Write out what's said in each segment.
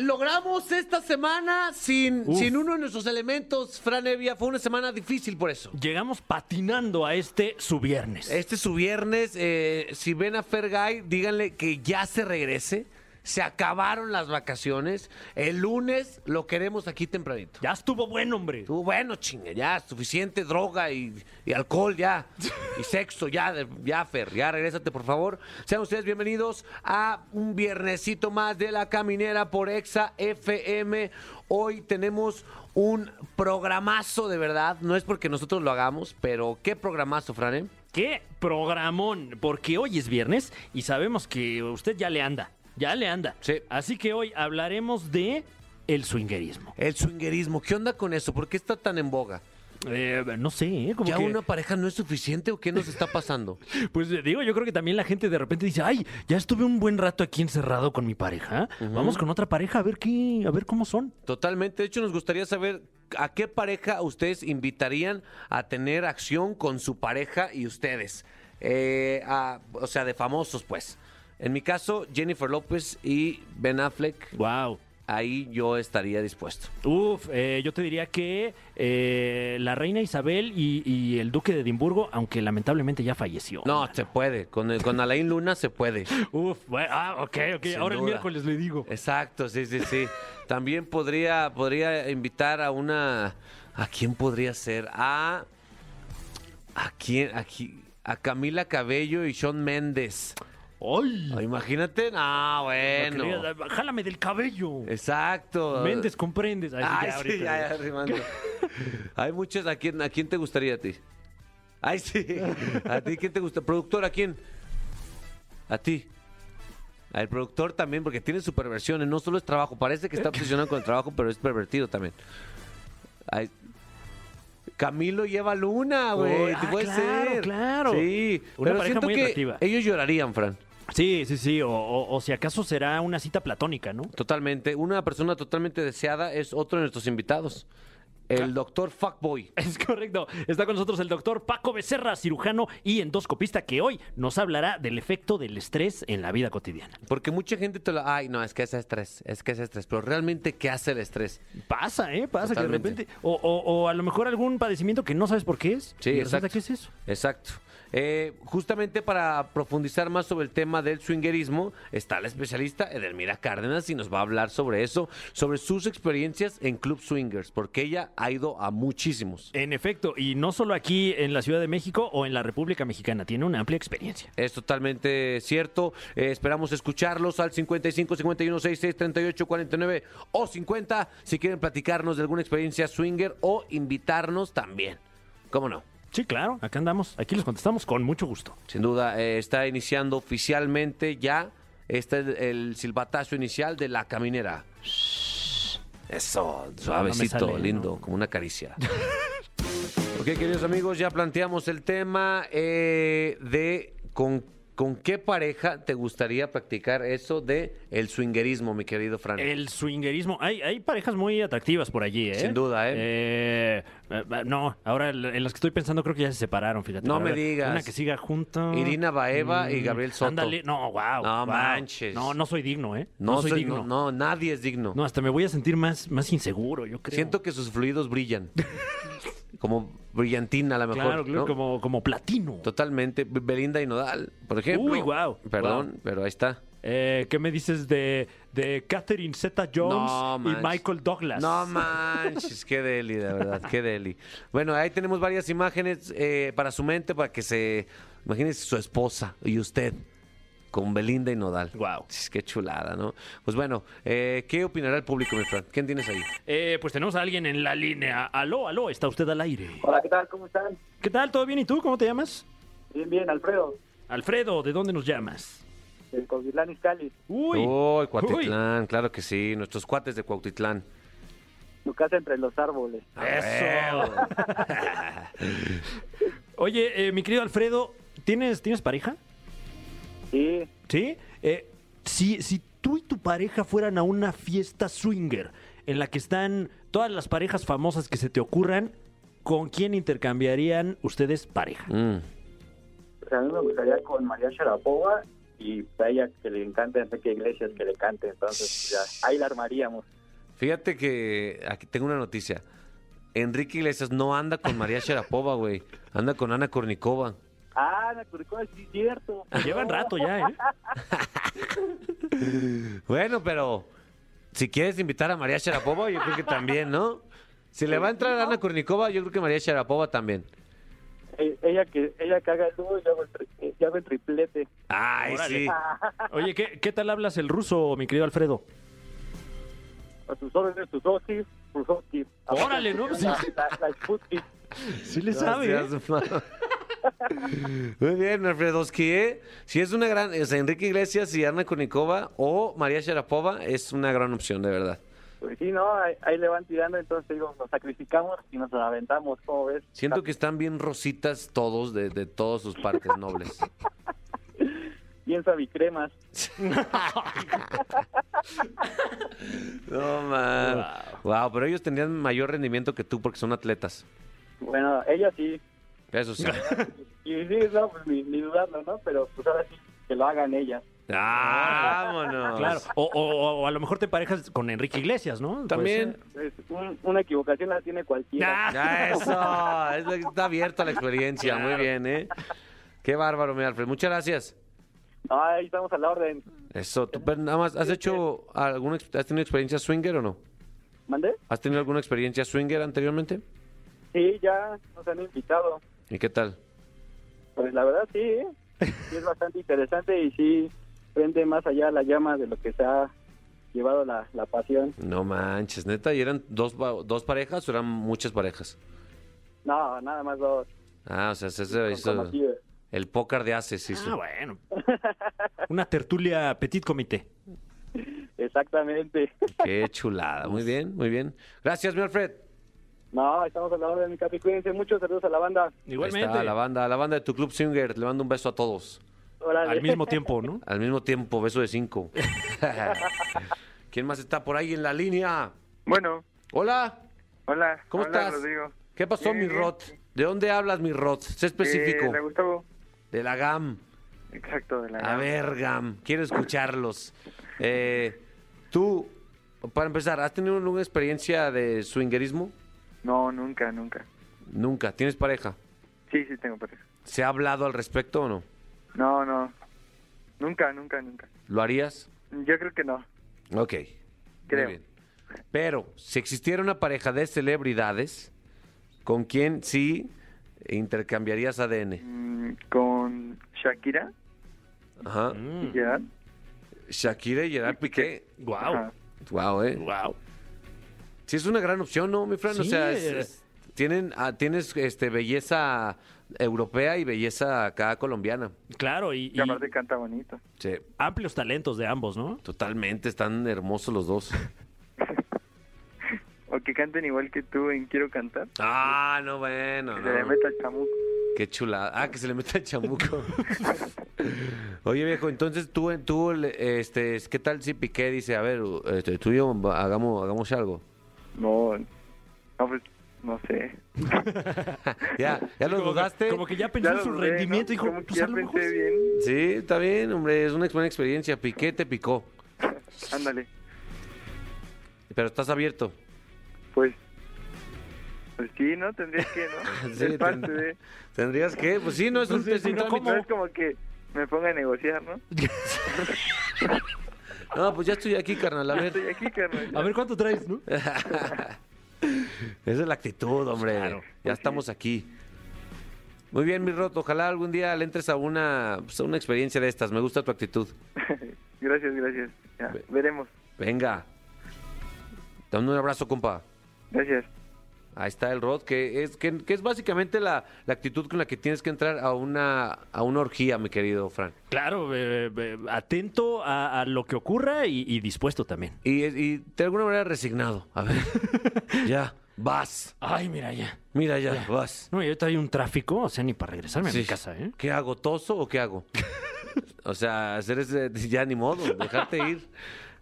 logramos esta semana sin, sin uno de nuestros elementos, Fran Evia. Fue una semana difícil por eso. Llegamos patinando a este su viernes. Este es su viernes. eh, si ven a Fergay, díganle que ya se regrese. Se acabaron las vacaciones. El lunes lo queremos aquí tempranito. Ya estuvo bueno, hombre. Tú, bueno, chingue, ya, suficiente droga y, y alcohol, ya. Y sexo, ya, de- ya, Fer, ya, regrésate, por favor. Sean ustedes bienvenidos a un viernesito más de La Caminera por Exa FM. Hoy tenemos un programazo, de verdad. No es porque nosotros lo hagamos, pero qué programazo, Fran, ¿eh? Qué programón, porque hoy es viernes y sabemos que usted ya le anda, ya le anda. Sí. Así que hoy hablaremos de el swingerismo. El swingerismo, ¿qué onda con eso? ¿Por qué está tan en boga? Eh, no sé, ¿eh? Como ¿Ya que- una pareja no es suficiente o qué nos está pasando? Pues eh, digo, yo creo que también la gente de repente dice, ay, ya estuve un buen rato aquí encerrado con mi pareja. Vamos con otra pareja a ver qué, a ver cómo son. Totalmente. De hecho, nos gustaría saber a qué pareja ustedes invitarían a tener acción con su pareja y ustedes. Eh, a- o sea, de famosos, pues. En mi caso, Jennifer López y Ben Affleck. Wow. Ahí yo estaría dispuesto. Uf, eh, yo te diría que eh, la reina Isabel y, y el duque de Edimburgo, aunque lamentablemente ya falleció. No, se puede. Con, el- con Alain Luna se puede. Uf, bueno, ah, ok, ok. Sin Ahora el miércoles le digo. Exacto, sí, sí, sí. También podría, podría invitar a una. ¿A quién podría ser? A. ¿A quién? Aquí. A Camila Cabello y Sean Méndez. ¡Ay! Ah, Imagínate. Ah, bueno. Querida, Jálame del cabello. Exacto. Méndez, comprendes. Ay, Ay, ya, sí, ahorita ya, ya. ya, rimando. Hay muchos. ¿A quién, ¿A quién te gustaría a ti? Ay, sí. ¿A ti quién te gusta? ¿Productor a quién? A ti. Al productor también, porque tiene su perversiones. No solo es trabajo. Parece que está obsesionado con el trabajo, pero es pervertido también. Ay, Camilo lleva luna, güey. Ah, puede claro, ser. claro. Sí. Una pero pareja siento muy que atractiva. ellos llorarían, Fran. Sí, sí, sí. O, o- o si acaso será una cita platónica, ¿no? Totalmente. Una persona totalmente deseada es otro de nuestros invitados. El doctor Fuckboy. Es correcto. Está con nosotros el doctor Paco Becerra, cirujano y endoscopista, que hoy nos hablará del efecto del estrés en la vida cotidiana. Porque mucha gente te lo... Ay, no, es que es estrés, es que es estrés. Pero realmente, ¿qué hace el estrés? Pasa, ¿eh? Pasa Totalmente. que de repente. O, o- o a lo mejor algún padecimiento que no sabes por qué es. Sí, y exacto. que es eso. Exacto. Eh, justamente para profundizar más sobre el tema del swingerismo, está la especialista Edelmira Cárdenas y nos va a hablar sobre eso, sobre sus experiencias en Club Swingers, porque ella ha ido a muchísimos. En efecto, y no solo aquí en la Ciudad de México o en la República Mexicana, tiene una amplia experiencia. Es totalmente cierto. Eh, esperamos escucharlos al 55 51 66 38 49 o 50 si quieren platicarnos de alguna experiencia swinger o invitarnos también. ¿Cómo no? Sí, claro, acá andamos, aquí les contestamos con mucho gusto. Sin duda, eh, está iniciando oficialmente ya este es el silbatazo inicial de la caminera. Eso, suavecito, sale, ¿no? lindo, como una caricia. ok, queridos amigos, ya planteamos el tema eh, de con, con qué pareja te gustaría practicar eso de el swingerismo, mi querido Fran. El swingerismo, hay, hay parejas muy atractivas por allí, ¿eh? Sin duda, ¿eh? Eh, eh, no, ahora en las que estoy pensando creo que ya se separaron, fíjate. No me ver, digas. Una que siga junto. Irina Baeva y Gabriel Soto. Ándale, no, wow. No manches. No, no soy digno, ¿eh? no, soy soy- digno. no, no, nadie es digno. No, hasta me voy a sentir más, más inseguro, yo creo. Siento que sus fluidos brillan. como brillantina a lo mejor. Claro, claro, ¿no? como, como platino. Totalmente. Belinda y Nodal, por ejemplo. Uy, guau, Perdón, pero ahí está. Eh, ¿Qué me dices de, de Catherine Zeta Jones No, y. Michael Douglas? No manches, qué deli, de verdad, qué deli. Bueno, ahí tenemos varias imágenes eh, para su mente, para que se... Imagínese su esposa y usted con Belinda y Nodal. Guau. Chis, Qué chulada, ¿no? Pues bueno, eh, ¿qué opinará el público, mi Fran? ¿Quién tienes ahí? Eh, pues tenemos a alguien en la línea. Aló, aló, está usted al aire. Hola, ¿qué tal? ¿Cómo están? ¿Qué tal? ¿Todo bien? ¿Y tú? ¿Cómo te llamas? Bien, bien, Alfredo, Alfredo, ¿de dónde nos llamas? Coquitlán Izcalli. Uy. Uy, Cuautitlán, claro que sí, nuestros cuates de Cuautitlán. Tu casa entre los árboles. Eso. Oye, eh, mi querido Alfredo, ¿tienes, ¿tienes pareja? Sí, ¿Sí? Eh, si, si tú y tu pareja fueran a una fiesta swinger en la que están todas las parejas famosas que se te ocurran, ¿con quién intercambiarían ustedes pareja? Mm. Pues a mí me gustaría con María Sharapova y a ella que le encanta Enrique Iglesias que le cante. Entonces, pues, ya, ahí la armaríamos. Fíjate que aquí tengo una noticia. Enrique Iglesias no anda con María Sharapova, güey. Anda con Ana Kornikova. Ah, Curicó, sí es cierto. Llevan rato ya, ¿eh? Bueno, pero si quieres invitar a María Sharapova, yo creo que también, ¿no? Si le va a entrar a Ana Kornikova, yo creo que María Sharapova también. Eh, Ella que ella que haga el dúo y yo hago el, tri- eh, yo hago el triplete. Ay, Órale. sí. Oye, ¿qué, qué tal hablas el ruso, mi querido Alfredo? A sus órdenes, Suzuki, Suzuki. Órale, ¿no? Sí. La, la, la. Sí le No sabe, ¿eh? Muy bien, Alfredowski, ¿eh? Si es una gran... Sea, Enrique Iglesias y Ana Kornikova o María Sharapova es una gran opción, de verdad. Pues sí, no, ahí, ahí le van tirando, entonces digo, nos sacrificamos y nos aventamos, ¿cómo ves? Siento que están bien rositas todos, de, de todas sus partes nobles. Bien sabicremas. No, man. Wow. pero ellos tendrían mayor rendimiento que tú porque son atletas. Bueno, ella sí. Eso sí. Y sí, no, pues ni, ni dudarlo, ¿no? Pero pues ahora sí, que lo hagan ellas. Vámonos. Claro. O, o- o a lo mejor te parejas con Enrique Iglesias, ¿no? También. Pues, un- una equivocación la tiene cualquiera. Ya, eso. Es está abierta la experiencia. Muy bien, ¿eh? Qué bárbaro, mi Alfred. Muchas gracias. Ahí estamos a la orden. Eso. ¿Tú pero nada más has hecho alguna has tenido experiencia swinger o no? ¿Mandé? ¿Has tenido alguna experiencia swinger anteriormente? Sí, ya nos han invitado. ¿Y qué tal? Pues la verdad sí, ¿eh? sí es bastante interesante y sí prende más allá la llama de lo que se ha llevado la, la pasión. No manches, neta, ¿y eran dos, dos parejas o eran muchas parejas? No, nada más dos. Ah, o sea, se hizo conocidos. el póker de haces hizo. Ah, bueno. Una tertulia petit comité. Exactamente. Qué chulada. Muy bien, muy bien. Gracias, mi Alfred. No, estamos a la orden, mi capi. Cuídense mucho. Saludos a la banda. Igualmente. Está, la banda, la banda de tu club swinger. Le mando un beso a todos. Órale. Al mismo tiempo, ¿no? Al mismo tiempo, beso de cinco. ¿Quién más está por ahí en la línea? Bueno, Hola, hola. ¿Cómo hola, estás? Rodrigo. ¿qué pasó, Bien, mi bien. Rod? ¿De dónde hablas, mi Rod? Sé específico. Eh, de Gustavo. De la GAM. Exacto, de la A gama. ver, Gam, quiero escucharlos. Eh, tú, para empezar, ¿has tenido alguna experiencia de swingerismo? No, nunca, nunca. Nunca. ¿Tienes pareja? Sí, sí tengo pareja. ¿Se ha hablado al respecto o no? No, no. Nunca, nunca, nunca. ¿Lo harías? Yo creo que no. Ok. Creo. Muy bien. Pero, si existiera una pareja de celebridades, ¿con quién sí intercambiarías ADN? Mm, con Shakira Ajá. y Gerard. Shakira y Gerard Piqué. Wow. Wow, eh. Wow. Sí, es una gran opción, ¿no, mi Fran? o Sí, sea, es- eh. es- tienen, ah, tienes este, belleza europea y belleza acá colombiana. Claro, y, Y y aparte canta bonito. Sí, amplios talentos de ambos, ¿no? totalmente, están hermosos los dos. O que canten igual que tú en Quiero Cantar. Ah, no, bueno. Que no. se le meta el chamuco. Qué chulada. Ah, que se le meta el chamuco. Oye, viejo, entonces tú, tú le- este, ¿qué tal si Piqué dice, a ver, este, tú y yo hagamos, hagamos algo? No, no, pues, no sé. ¿Ya, ya lo Como que-? Como que ya pensó Ya en su dudé, ¿no? rendimiento y dijo, Como que pues ya a lo mejor pensé sí. bien. Sí, está bien, hombre, es una buena experiencia. Piqué te picó, Ándale. pero estás abierto. Pues, pues sí, ¿no? Tendría que, ¿no? Sí, es parte ten- de... Tendrías que, pues sí, no es un, sí, no. No es como que me ponga a negociar, ¿no? No, pues ya estoy aquí, carnal, a ver. Estoy aquí, carnal. A ver cuánto traes, ¿no? Esa es la actitud, hombre. Claro. Ya estamos aquí. Muy bien, mi Rot. Ojalá algún día le entres a una, pues, a una experiencia de estas. Me gusta tu actitud. Gracias, gracias. Ya, Ve- veremos. Venga. Dame un abrazo, compa. Gracias. Ahí está el Rod, que es, que, que es básicamente la, la actitud con la que tienes que entrar a una, a una orgía, mi querido Fran. Claro, eh, eh, atento a, a lo que ocurra y, y dispuesto también. Y, y de alguna manera resignado. A ver. ya, vas. Ay, mira ya. Mira, ya, vas. No, yo hay un tráfico, o sea, ni para regresarme a mi casa, ¿eh? ¿Qué hago? ¿Toso o qué hago? O sea, hacer ese, ya ni modo, dejarte ir.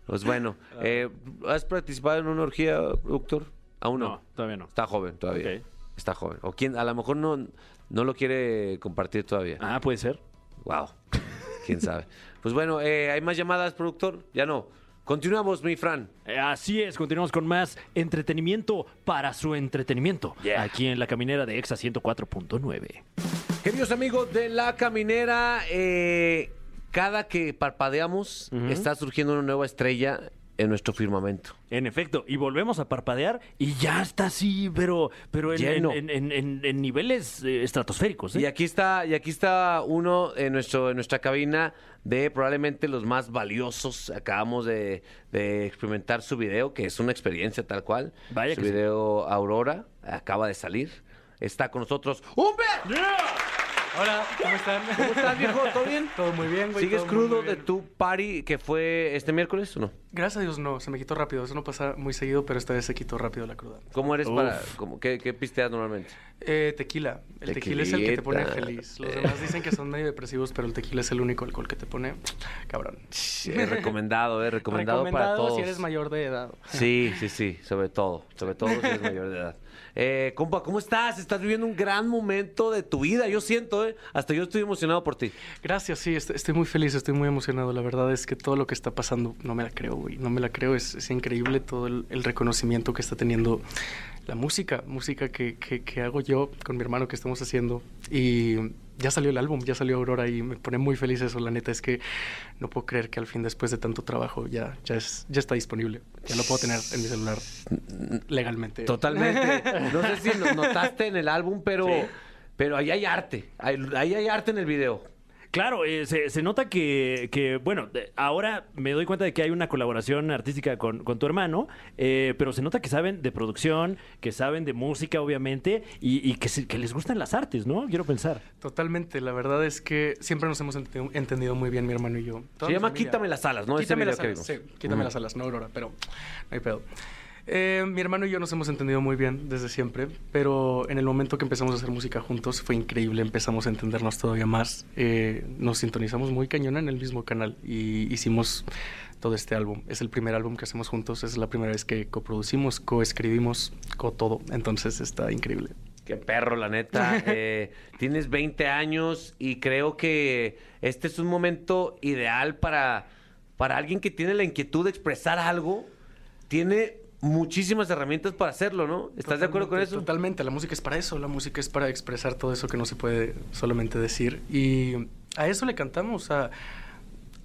Pues bueno, eh, ¿has participado en una orgía, doctor? Aún no. No, todavía no. Está joven todavía. Está joven. O quién, a lo mejor no, no lo quiere compartir todavía. Ah, puede ser. Wow. Quién sabe. Pues bueno, eh, ¿hay más llamadas, productor? Ya no. Continuamos, mi Fran. Eh, Así es, continuamos con más entretenimiento para su entretenimiento. Yeah. Aquí en la caminera de Exa 104.9. Queridos amigos de La Caminera, eh, cada que parpadeamos está surgiendo una nueva estrella en nuestro firmamento. En efecto, y volvemos a parpadear y ya está así, pero, pero en, Lleno. en- en- en- en niveles eh, estratosféricos. ¿eh? Y aquí está, y aquí está uno en nuestro, en nuestra cabina de probablemente los más valiosos. Acabamos de, de experimentar su video, que es una experiencia tal cual. Vaya su que sí. video Aurora acaba de salir. Está con nosotros ¡Humber! Hola, ¿cómo están? ¿Cómo estás, viejo? ¿Todo bien? Todo muy bien, güey. ¿Sigues todo muy, crudo muy de bien. tu party que fue este miércoles o no? Gracias a Dios no, se me quitó rápido. Eso no pasa muy seguido, pero esta vez se quitó rápido la cruda. ¿Cómo eres Uf. para.? cómo- qué, qué pisteas normalmente? Eh, tequila. El tequila es el que te pone feliz. Los demás dicen que son medio depresivos, pero el tequila es el único alcohol que te pone cabrón. Es recomendado, ¿eh? Recomendado, para todos. si eres mayor de edad. Sí, sí, sí, sobre todo, sobre todo si eres mayor de edad. Eh, compa, ¿cómo estás? Estás viviendo un gran momento de tu vida, yo siento, ¿eh? Hasta yo estoy emocionado por ti. Gracias, sí, est- estoy muy feliz, estoy muy emocionado. La verdad es que todo lo que está pasando, no me la creo, güey. No me la creo, es, es increíble todo el, el reconocimiento que está teniendo la música, música que, que- que hago yo con mi hermano que estamos haciendo. Y ya salió el álbum, ya salió Aurora y me pone muy feliz eso. La neta es que no puedo creer que al fin, después de tanto trabajo, ya, ya, es, ya está disponible. Ya lo puedo tener en mi celular legalmente. Totalmente. No sé si lo notaste en el álbum, pero, Sí. Pero ahí hay arte. Ahí, ahí hay arte en el video. Claro, eh, se, se nota que, que, bueno, de- ahora me doy cuenta de que hay una colaboración artística con, con tu hermano, eh, pero se nota que saben de producción, que saben de música, obviamente, y, y que, se- que les gustan las artes, ¿no? Quiero pensar. Totalmente, la verdad es que siempre nos hemos entendido, entendido muy bien mi hermano y yo. Toda Se llama familia. Quítame las alas, ¿no? Ese Quítame video las que alas, vimos. sí, quítame las alas, no Aurora, pero no hay pedo. Eh, mi hermano y yo nos hemos entendido muy bien desde siempre, pero en el momento que empezamos a hacer música juntos fue increíble, empezamos a entendernos todavía más, eh, nos sintonizamos muy cañona en el mismo canal y hicimos todo este álbum. Es el primer álbum que hacemos juntos, es la primera vez que coproducimos, coescribimos, co todo, entonces está increíble. Qué perro, la neta. Eh, tienes 20 años y creo que este es un momento ideal para, para alguien que tiene la inquietud de expresar algo. Tiene muchísimas herramientas para hacerlo, ¿no? ¿Estás de acuerdo con eso? Totalmente, la música es para eso, la música es para expresar todo eso que no se puede solamente decir. Y a eso le cantamos, a,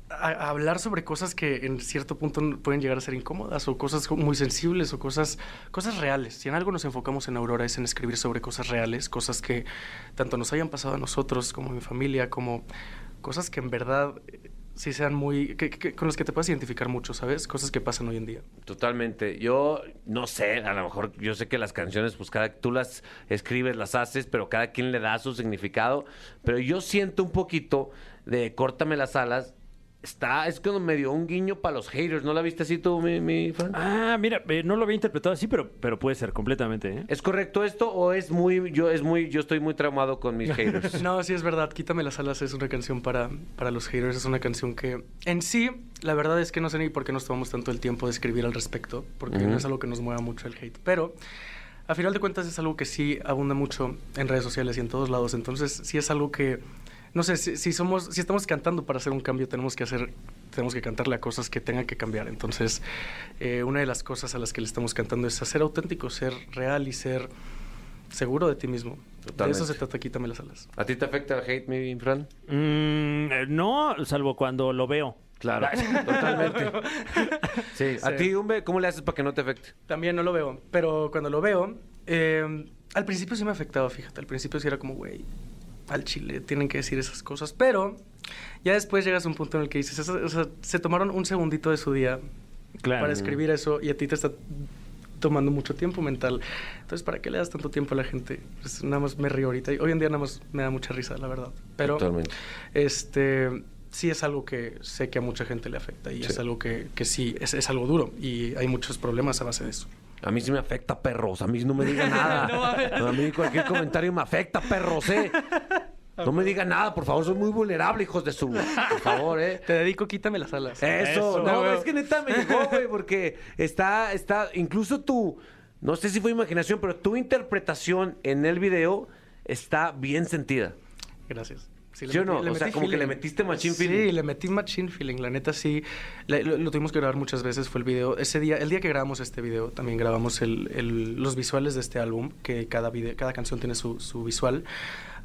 a- hablar sobre cosas que en cierto punto pueden llegar a ser incómodas o cosas muy sensibles o cosas, cosas reales. Si en algo nos enfocamos en Aurora es en escribir sobre cosas reales, cosas que tanto nos hayan pasado a nosotros como a mi familia, como cosas que en verdad sí sean muy... que- con las que te puedas identificar mucho, ¿sabes? Cosas que pasan hoy en día. Totalmente. Yo no sé, a lo mejor yo sé que las canciones, pues cada tú las escribes, las haces, pero cada quien le da su significado. Pero yo siento un poquito de córtame las alas. Está, es como medio un guiño para los haters. ¿No la viste así tú, mi, mi fan? Ah, mira, eh, no lo había interpretado así, pero, pero puede ser completamente, ¿eh? ¿Es correcto esto o es muy, yo es muy, yo estoy muy traumado con mis haters? No, sí es verdad. Quítame las alas es una canción para, para los haters. Es una canción que en sí, la verdad es que no sé ni por qué nos tomamos tanto el tiempo de escribir al respecto, porque no es algo que nos mueva mucho el hate. Pero a final de cuentas es algo que sí abunda mucho en redes sociales y en todos lados. Entonces sí es algo que, no sé, si, si somos, si estamos cantando para hacer un cambio, tenemos que hacer, tenemos que cantarle a cosas que tengan que cambiar. Entonces eh, una de las cosas a las que le estamos cantando es a ser auténtico, ser real y ser seguro de ti mismo. De eso se trata, quítame las alas. ¿A ti te afecta el hate, mi Fran? Mm, eh, no, salvo cuando lo veo. Claro, totalmente. Sí. ¿A Sí. ti, Umbe, cómo le haces para que no te afecte? También no lo veo, pero cuando lo veo, eh, al principio sí me afectaba, fíjate, al principio sí era como, güey, al chile tienen que decir esas cosas, pero ya después llegas a un punto en el que dices, "Eso- o sea, se tomaron un segundito de su día Claro. para escribir eso y a ti te está tomando mucho tiempo mental. Entonces, ¿para qué le das tanto tiempo a la gente? Pues nada más me río ahorita y hoy en día nada más me da mucha risa, la verdad. Pero Totalmente. este sí es algo que sé que a mucha gente le afecta y Sí. es algo que, que sí, es, es algo duro y hay muchos problemas a base de eso. A mí sí me afecta, perros. A mí no me diga nada. No a mí cualquier comentario me afecta, perros, ¿eh? No me digan nada, por favor, soy muy vulnerable, hijos de su... Por favor, ¿eh? Te dedico, quítame las alas. Eso, Eso. no, güey. es que neta me llegó, güey, porque está, está, incluso tu, no sé si fue imaginación, pero tu interpretación en el video está bien sentida. Gracias. ¿Sí o no? O sea, como que le metiste machine feeling. Sí, le metí machine feeling. La neta, sí. Le- lo, lo tuvimos que grabar muchas veces. Fue el video. Ese día, el día que grabamos este video, también grabamos el- el- los visuales de este álbum, que cada, video, cada canción tiene su, su visual.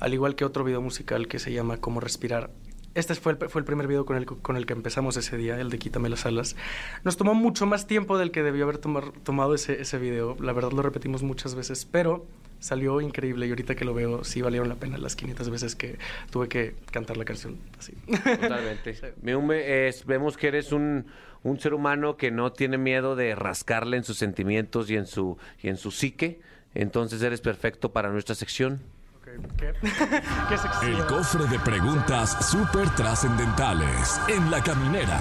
Al igual que otro video musical que se llama Cómo Respirar. Este fue el, fue el primer video con el, con el que empezamos ese día, el de Quítame las alas. Nos tomó mucho más tiempo del que debió haber tomar- tomado ese, ese video. La verdad lo repetimos muchas veces, pero salió increíble y ahorita que lo veo sí valieron la pena las 500 veces que tuve que cantar la canción así. Totalmente. Miume, es- vemos que eres un, un ser humano que no tiene miedo de rascarle en sus sentimientos y en su, y en su psique. Entonces eres perfecto para nuestra sección. Ok, ¿Qué? ¿Qué? El cofre de preguntas súper trascendentales en la caminera.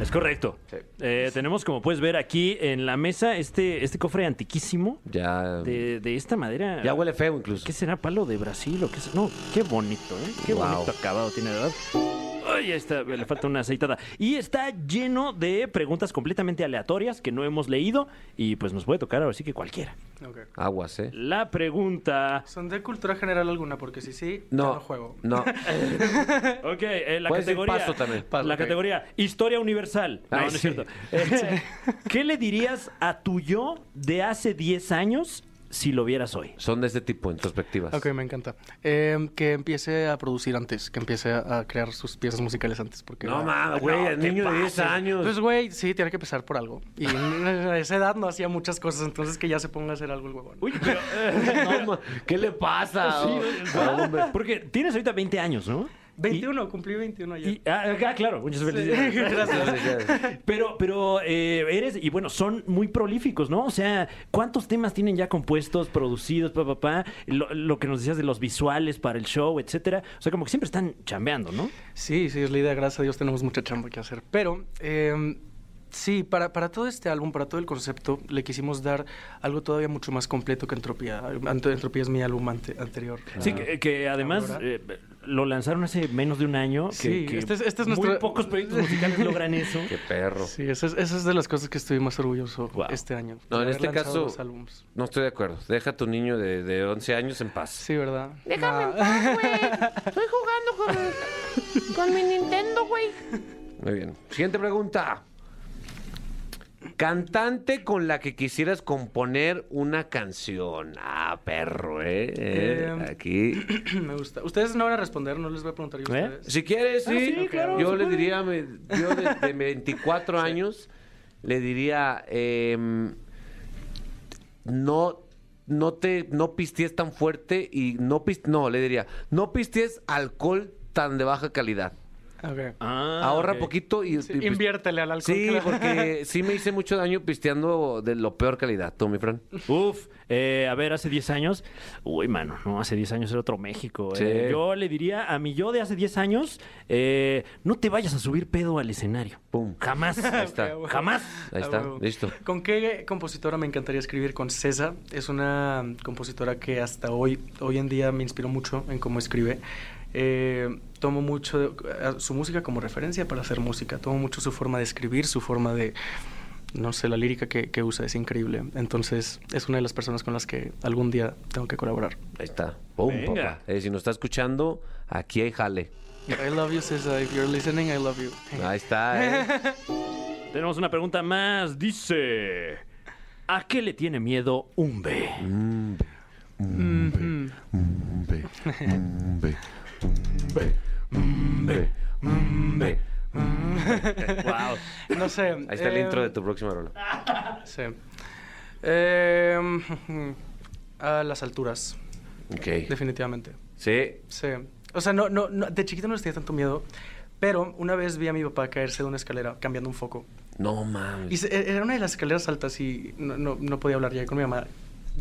Es correcto. Sí. Eh, tenemos, como puedes ver aquí en la mesa, este, este cofre antiquísimo Ya, de, de esta madera. ya huele feo incluso. ¿Qué será? ¿Palo de Brasil o qué es? No, qué bonito, ¿eh? Qué Wow. bonito acabado tiene, ¿verdad? Ay, ahí está, le falta una aceitada. Y está lleno de preguntas completamente aleatorias que no hemos leído y pues nos puede tocar ahora sí que cualquiera. Ok. Aguas, ¿eh? La pregunta... ¿Son de cultura general alguna? Porque si sí, ya No, no juego. no. Ok, eh, la Puedes categoría... paso también. Paso, la categoría Historia Universal. No, Ay, no es sí. cierto. Eh, ¿Qué le dirías a tu yo de hace 10 años si lo vieras hoy? Son de este tipo, introspectivas. Ok, me encanta. Eh, que empiece a producir antes, que empiece a, crear sus piezas musicales antes. Porque No mames, güey, No, el ¿qué niño de 10 pases? años. Pues, güey, sí, tiene que empezar por algo. Y a esa edad no hacía muchas cosas, entonces que ya se ponga a hacer algo el huevón. Uy, pero... eh, No, ¿Qué le pasa? sí, Oh, hombre. Porque tienes ahorita 20 años, ¿no? 21, cumplí 21 ayer. Y, ah, ah, claro, muchas felicidades. Gracias. Pero, pero eh, eres, y bueno, son muy prolíficos, ¿no? O sea, ¿cuántos temas tienen ya compuestos, producidos, papá, papá? Lo, lo que nos decías de los visuales para el show, etcétera. O sea, como que siempre están chambeando, ¿no? Sí, sí, es la idea. Gracias a Dios tenemos mucha chamba que hacer. Pero, eh, sí, para, para todo este álbum, para todo el concepto, le quisimos dar algo todavía mucho más completo que Entropía. Entropía es mi álbum ante- anterior. Sí, que, que además Ahora. eh, lo lanzaron hace menos de un año. que- Sí, que este es- este es muy nuestro- pocos proyectos musicales logran eso. Qué perro. Sí, esa es, esa es de las cosas que estoy más orgulloso Wow. este año. No, en este caso-. No estoy de acuerdo. Deja a tu niño de, de 11 años en paz. Sí, ¿verdad? Déjame en paz, güey. Estoy jugando con, con mi Nintendo, güey. Muy bien. Siguiente pregunta. Cantante con la que quisieras componer una canción. Ah, perro, ¿eh? Eh, Aquí. Me gusta. Ustedes no van a responder, no les voy a preguntar yo a ¿Eh? ustedes. Si quieres, sí. sí, claro, Yo le puede. diría, me- yo de, de 24 años, le diría, em, no, no te, no pisties tan fuerte y no pis- no, le diría, no pisties alcohol tan de baja calidad. Ah, Ahorra poquito y, Sí, y inviértele al alcohol. Sí, porque sí me hice mucho daño pisteando de lo peor calidad, tú, mi Fran. Uf, eh, a ver, hace 10 años, uy, mano, no, hace 10 años era otro México. Sí. eh. Yo le diría a mi yo de hace 10 años, eh, no te vayas a subir pedo al escenario. Pum. Jamás. Ahí está. Jamás. Ahí Ah, está, listo. ¿Con qué compositora me encantaría escribir? Con César. Es una compositora que hasta hoy, hoy en día me inspiró mucho en cómo escribe. Eh, tomo mucho de- a su música como referencia para hacer música. Tomo mucho su forma de escribir, su forma de... No sé, la lírica que, que usa es increíble. Entonces, es una de las personas con las que algún día tengo que colaborar. Ahí está. Pum, Venga. papá. Eh, si nos está escuchando, aquí hay jale. I love you, César. If you're listening, I love you. Ahí está, ¿eh? Tenemos una pregunta más. Dice: ¿A qué le tiene miedo un B? Mhm. Umbe, umbe, umbe, umbe, umbe. wow. No sé. Ahí está el eh, intro de tu próxima rola. Sí. Eh, a las alturas, Ok. definitivamente. Sí. Sí. O sea, no, no, no, de chiquito no les tenía tanto miedo, pero una vez vi a mi papá caerse de una escalera cambiando un foco. No Y mames. se- era una de las escaleras altas y no, no, no podía hablar ya con mi mamá.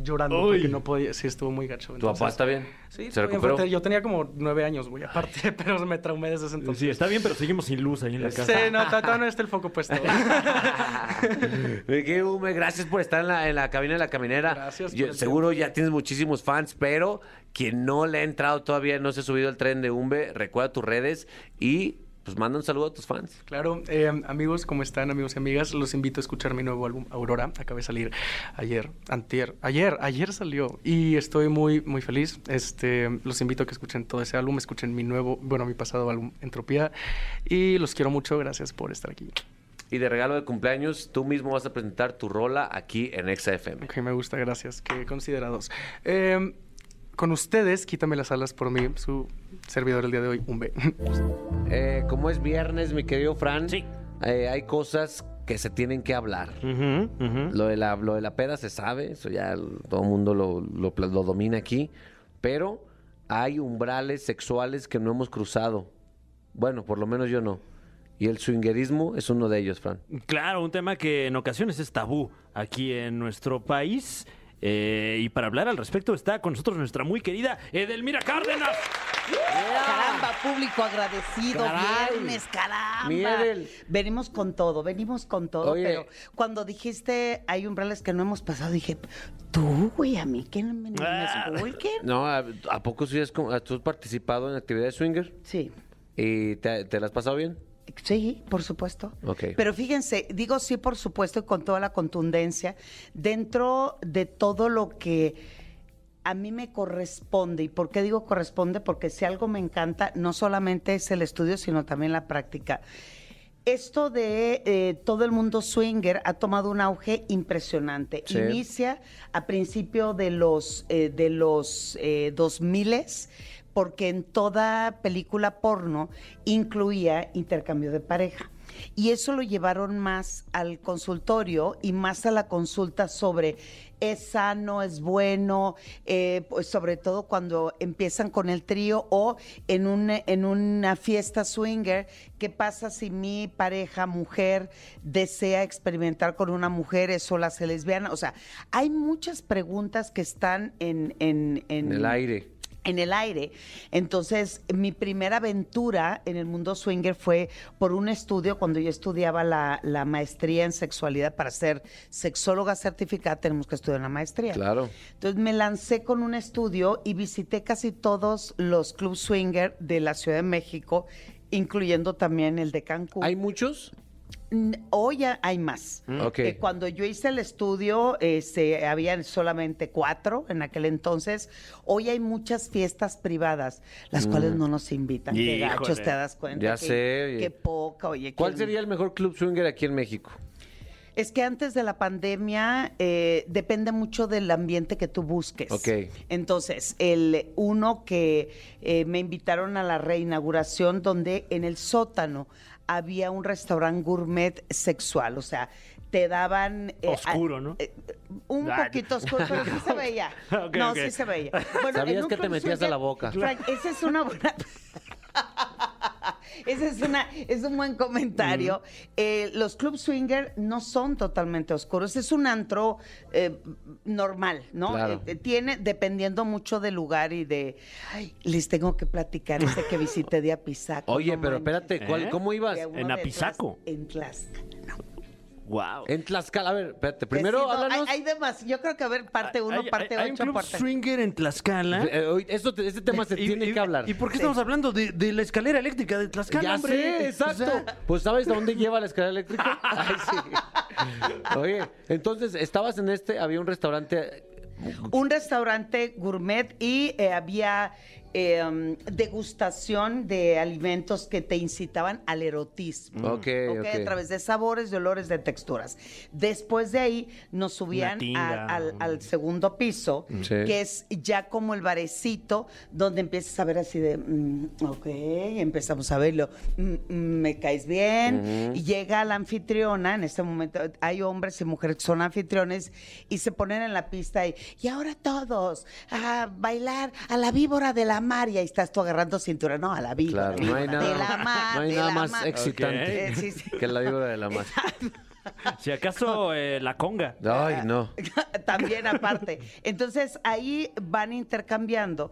Llorando Uy. porque no podía. Sí, estuvo muy gacho. ¿Tu papá está bien? Sí, ¿Se recuperó? fuerte. Yo tenía como nueve años, güey, aparte, pero me traumé desde ese entonces. Sí, está bien, pero seguimos sin luz ahí en la Sí, casa. no, todavía no está el foco puesto. Miguel Hume, gracias por estar en la, en la cabina de la caminera. Gracias por Yo- seguro ya tienes muchísimos fans, pero quien no le ha entrado todavía, no se ha subido al tren de Umbe, recuerda tus redes y pues manda un saludo a tus fans. Claro, eh, amigos, ¿cómo están, amigos y amigas? Los invito a escuchar mi nuevo álbum, Aurora. Acaba de salir ayer, antier, ayer, ayer salió y estoy muy, muy feliz. Este, los invito a que escuchen todo ese álbum, escuchen mi nuevo, bueno, mi pasado álbum, Entropía, y los quiero mucho. Gracias por estar aquí. Y de regalo de cumpleaños, tú mismo vas a presentar tu rola aquí en Exa FM. Ok, me gusta, gracias. Qué considerados. Eh, con ustedes, quítame las alas por mí, su servidor el día de hoy, un B. Eh, como es viernes, mi querido Fran, Sí. eh, hay cosas que se tienen que hablar. Lo de la, lo de la peda se sabe, eso ya todo el mundo lo, lo lo domina aquí, pero hay umbrales sexuales que no hemos cruzado. Bueno, por lo menos yo no. Y el swingerismo es uno de ellos, Fran. Claro, un tema que en ocasiones es tabú aquí en nuestro país. Eh, y para hablar al respecto está con nosotros nuestra muy querida Edelmira Cárdenas. Caramba, público agradecido, Caray. viernes, caramba. Venimos con todo, venimos con todo, Oye. pero cuando dijiste hay umbrales que no hemos pasado, dije, tú, güey, a mí que no me, me Ah. esculquen?". No, ¿a, a poco sí has, como- tú has participado en actividades swinger? Sí. ¿Y te, te la has pasado bien? Sí, por supuesto. Ok. Pero fíjense, digo sí, por supuesto, y con toda la contundencia, dentro de todo lo que a mí me corresponde. ¿Y por qué digo corresponde? Porque si algo me encanta, no solamente es el estudio, sino también la práctica. Esto de eh, todo el mundo swinger ha tomado un auge impresionante. Sí. Inicia a principio de los, eh, de los eh, 2000 porque en toda película porno incluía intercambio de pareja. Y eso lo llevaron más al consultorio y más a la consulta sobre es sano, es bueno, eh, pues sobre todo cuando empiezan con el trío o en, en una fiesta swinger, ¿qué pasa si mi pareja, mujer, desea experimentar con una mujer, es sola, se lesbiana? O sea, hay muchas preguntas que están en, en, En el aire. En el aire. Entonces, mi primera aventura en el mundo swinger fue por un estudio, cuando yo estudiaba la, la maestría en sexualidad para ser sexóloga certificada, tenemos que estudiar una maestría. Claro. Entonces me lancé con un estudio y visité casi todos los clubs swinger de la Ciudad de México, incluyendo también el de Cancún. ¿Hay muchos? Hoy ya hay más. Ok. Eh, cuando yo hice el estudio, este, habían solamente cuatro en aquel entonces. Hoy hay muchas fiestas privadas, las cuales no nos invitan. Qué Híjole. gachos te das cuenta. Mm. Ya que- sé, oye. Qué poca, oye. ¿Cuál sería el mejor club swinger aquí en México? Es que antes de la pandemia eh, depende mucho del ambiente que tú busques. Ok. Entonces, el uno que eh, me invitaron a la reinauguración donde en el sótano había un restaurante gourmet sexual, o sea, te daban... eh, Oscuro, a- ¿no? eh, un Ah, poquito oscuro, pero sí se veía. No, sí se veía. Bueno, Sabías que te metías a la boca. Frank, esa es una buena... Ese es, una, es un buen comentario. Eh, los clubs swinger no son totalmente oscuros. Es un antro eh, normal, ¿no? Claro. Eh, tiene, dependiendo mucho del lugar y de. Ay, les tengo que platicar ese que visité de Apizaco. Oye, no pero manches. espérate, ¿cuál- ¿Eh? ¿cómo ibas? En Apizaco. Tlax- En Tlaxcala. Wow. En Tlaxcala, a ver, espérate, primero sí, no, háblanos. hay, hay demás. Yo creo que a ver, parte uno, Hay- parte hay- hay un club parte. swinger en Tlaxcala. Eh, hoy- esto te- este tema se Y- tiene y- que hablar. ¿Y por qué estamos hablando de, de la escalera eléctrica de Tlaxcala, ya hombre? sé, O exacto. sea, Pues ¿sabes a dónde lleva la escalera eléctrica? Ay, sí. Oye, entonces estabas en este, había un restaurante. un restaurante gourmet y eh, había eh, um, degustación de alimentos que te incitaban al erotismo. Ok, ok. A través de sabores, de olores, de texturas. Después de ahí nos subían a- al, al segundo piso, Sí. que es ya como el barecito, donde empiezas a ver así de, mm, ok, empezamos a verlo, mm, mm, me caes bien, y llega la anfitriona, en este momento hay hombres y mujeres que son anfitriones, y se ponen en la pista y, y ahora todos a bailar a la víbora de la la mar y ahí estás tú agarrando cintura. No, a la vida. Claro, no hay nada, De la mar, no hay de nada la más mar. excitante sí, sí. que la víbora de la mar. Si acaso eh, la conga. Ay, no. También aparte. Entonces ahí van intercambiando.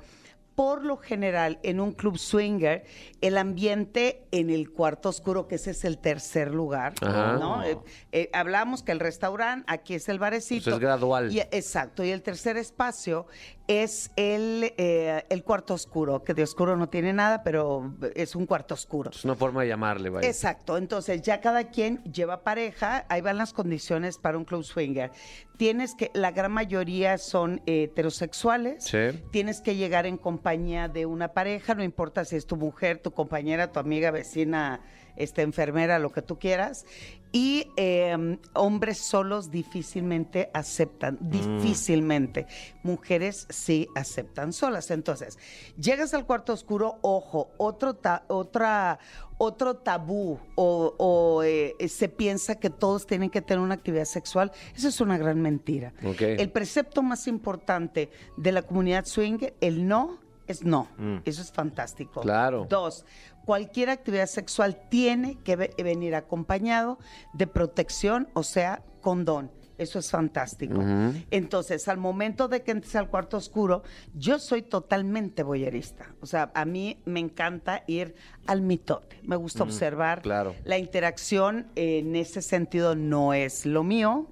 Por lo general, en un club swinger, el ambiente en el cuarto oscuro, que ese es el tercer lugar, Ajá. ¿no? Eh, eh, hablamos que el restaurante, aquí es el barecito. Pues es gradual. Y- exacto. Y el tercer espacio es el, eh, el cuarto oscuro, que de oscuro no tiene nada, pero es un cuarto oscuro. Es una forma de llamarle, vaya. Exacto, entonces ya cada quien lleva pareja, ahí van las condiciones para un club swinger. Tienes que, la gran mayoría son heterosexuales, Sí. tienes que llegar en compañía de una pareja, no importa si es tu mujer, tu compañera, tu amiga, vecina, este, enfermera, lo que tú quieras. Y eh, hombres solos difícilmente aceptan, difícilmente. Mujeres sí aceptan solas. Entonces, llegas al cuarto oscuro, ojo, otro ta- otra, otro tabú o, o, eh, se piensa que todos tienen que tener una actividad sexual. Eso es una gran mentira. El precepto más importante de la comunidad swing, el no, es no. Eso es fantástico. Claro. Dos, cualquier actividad sexual tiene que ve- venir acompañado de protección, o sea, condón. Eso es fantástico. Entonces, al momento de que entres al cuarto oscuro, yo soy totalmente boyerista. O sea, a mí me encanta ir al mitote. Me gusta observar. claro. La interacción en ese sentido no es lo mío.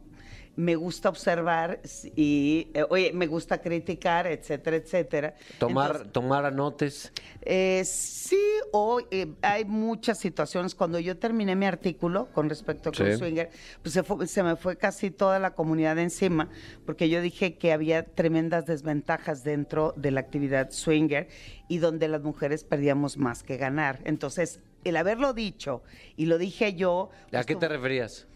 Me gusta observar y, eh, oye, me gusta criticar, etcétera, etcétera. Tomar, Entonces, tomar anotes. eh, sí, o eh, hay muchas situaciones. Cuando yo terminé mi artículo con respecto a Club Sí. Swinger, pues se, fue- se me fue casi toda la comunidad encima, porque yo dije que había tremendas desventajas dentro de la actividad swinger y donde las mujeres perdíamos más que ganar. Entonces, el haberlo dicho, y lo dije yo... ¿A pues, qué te referías?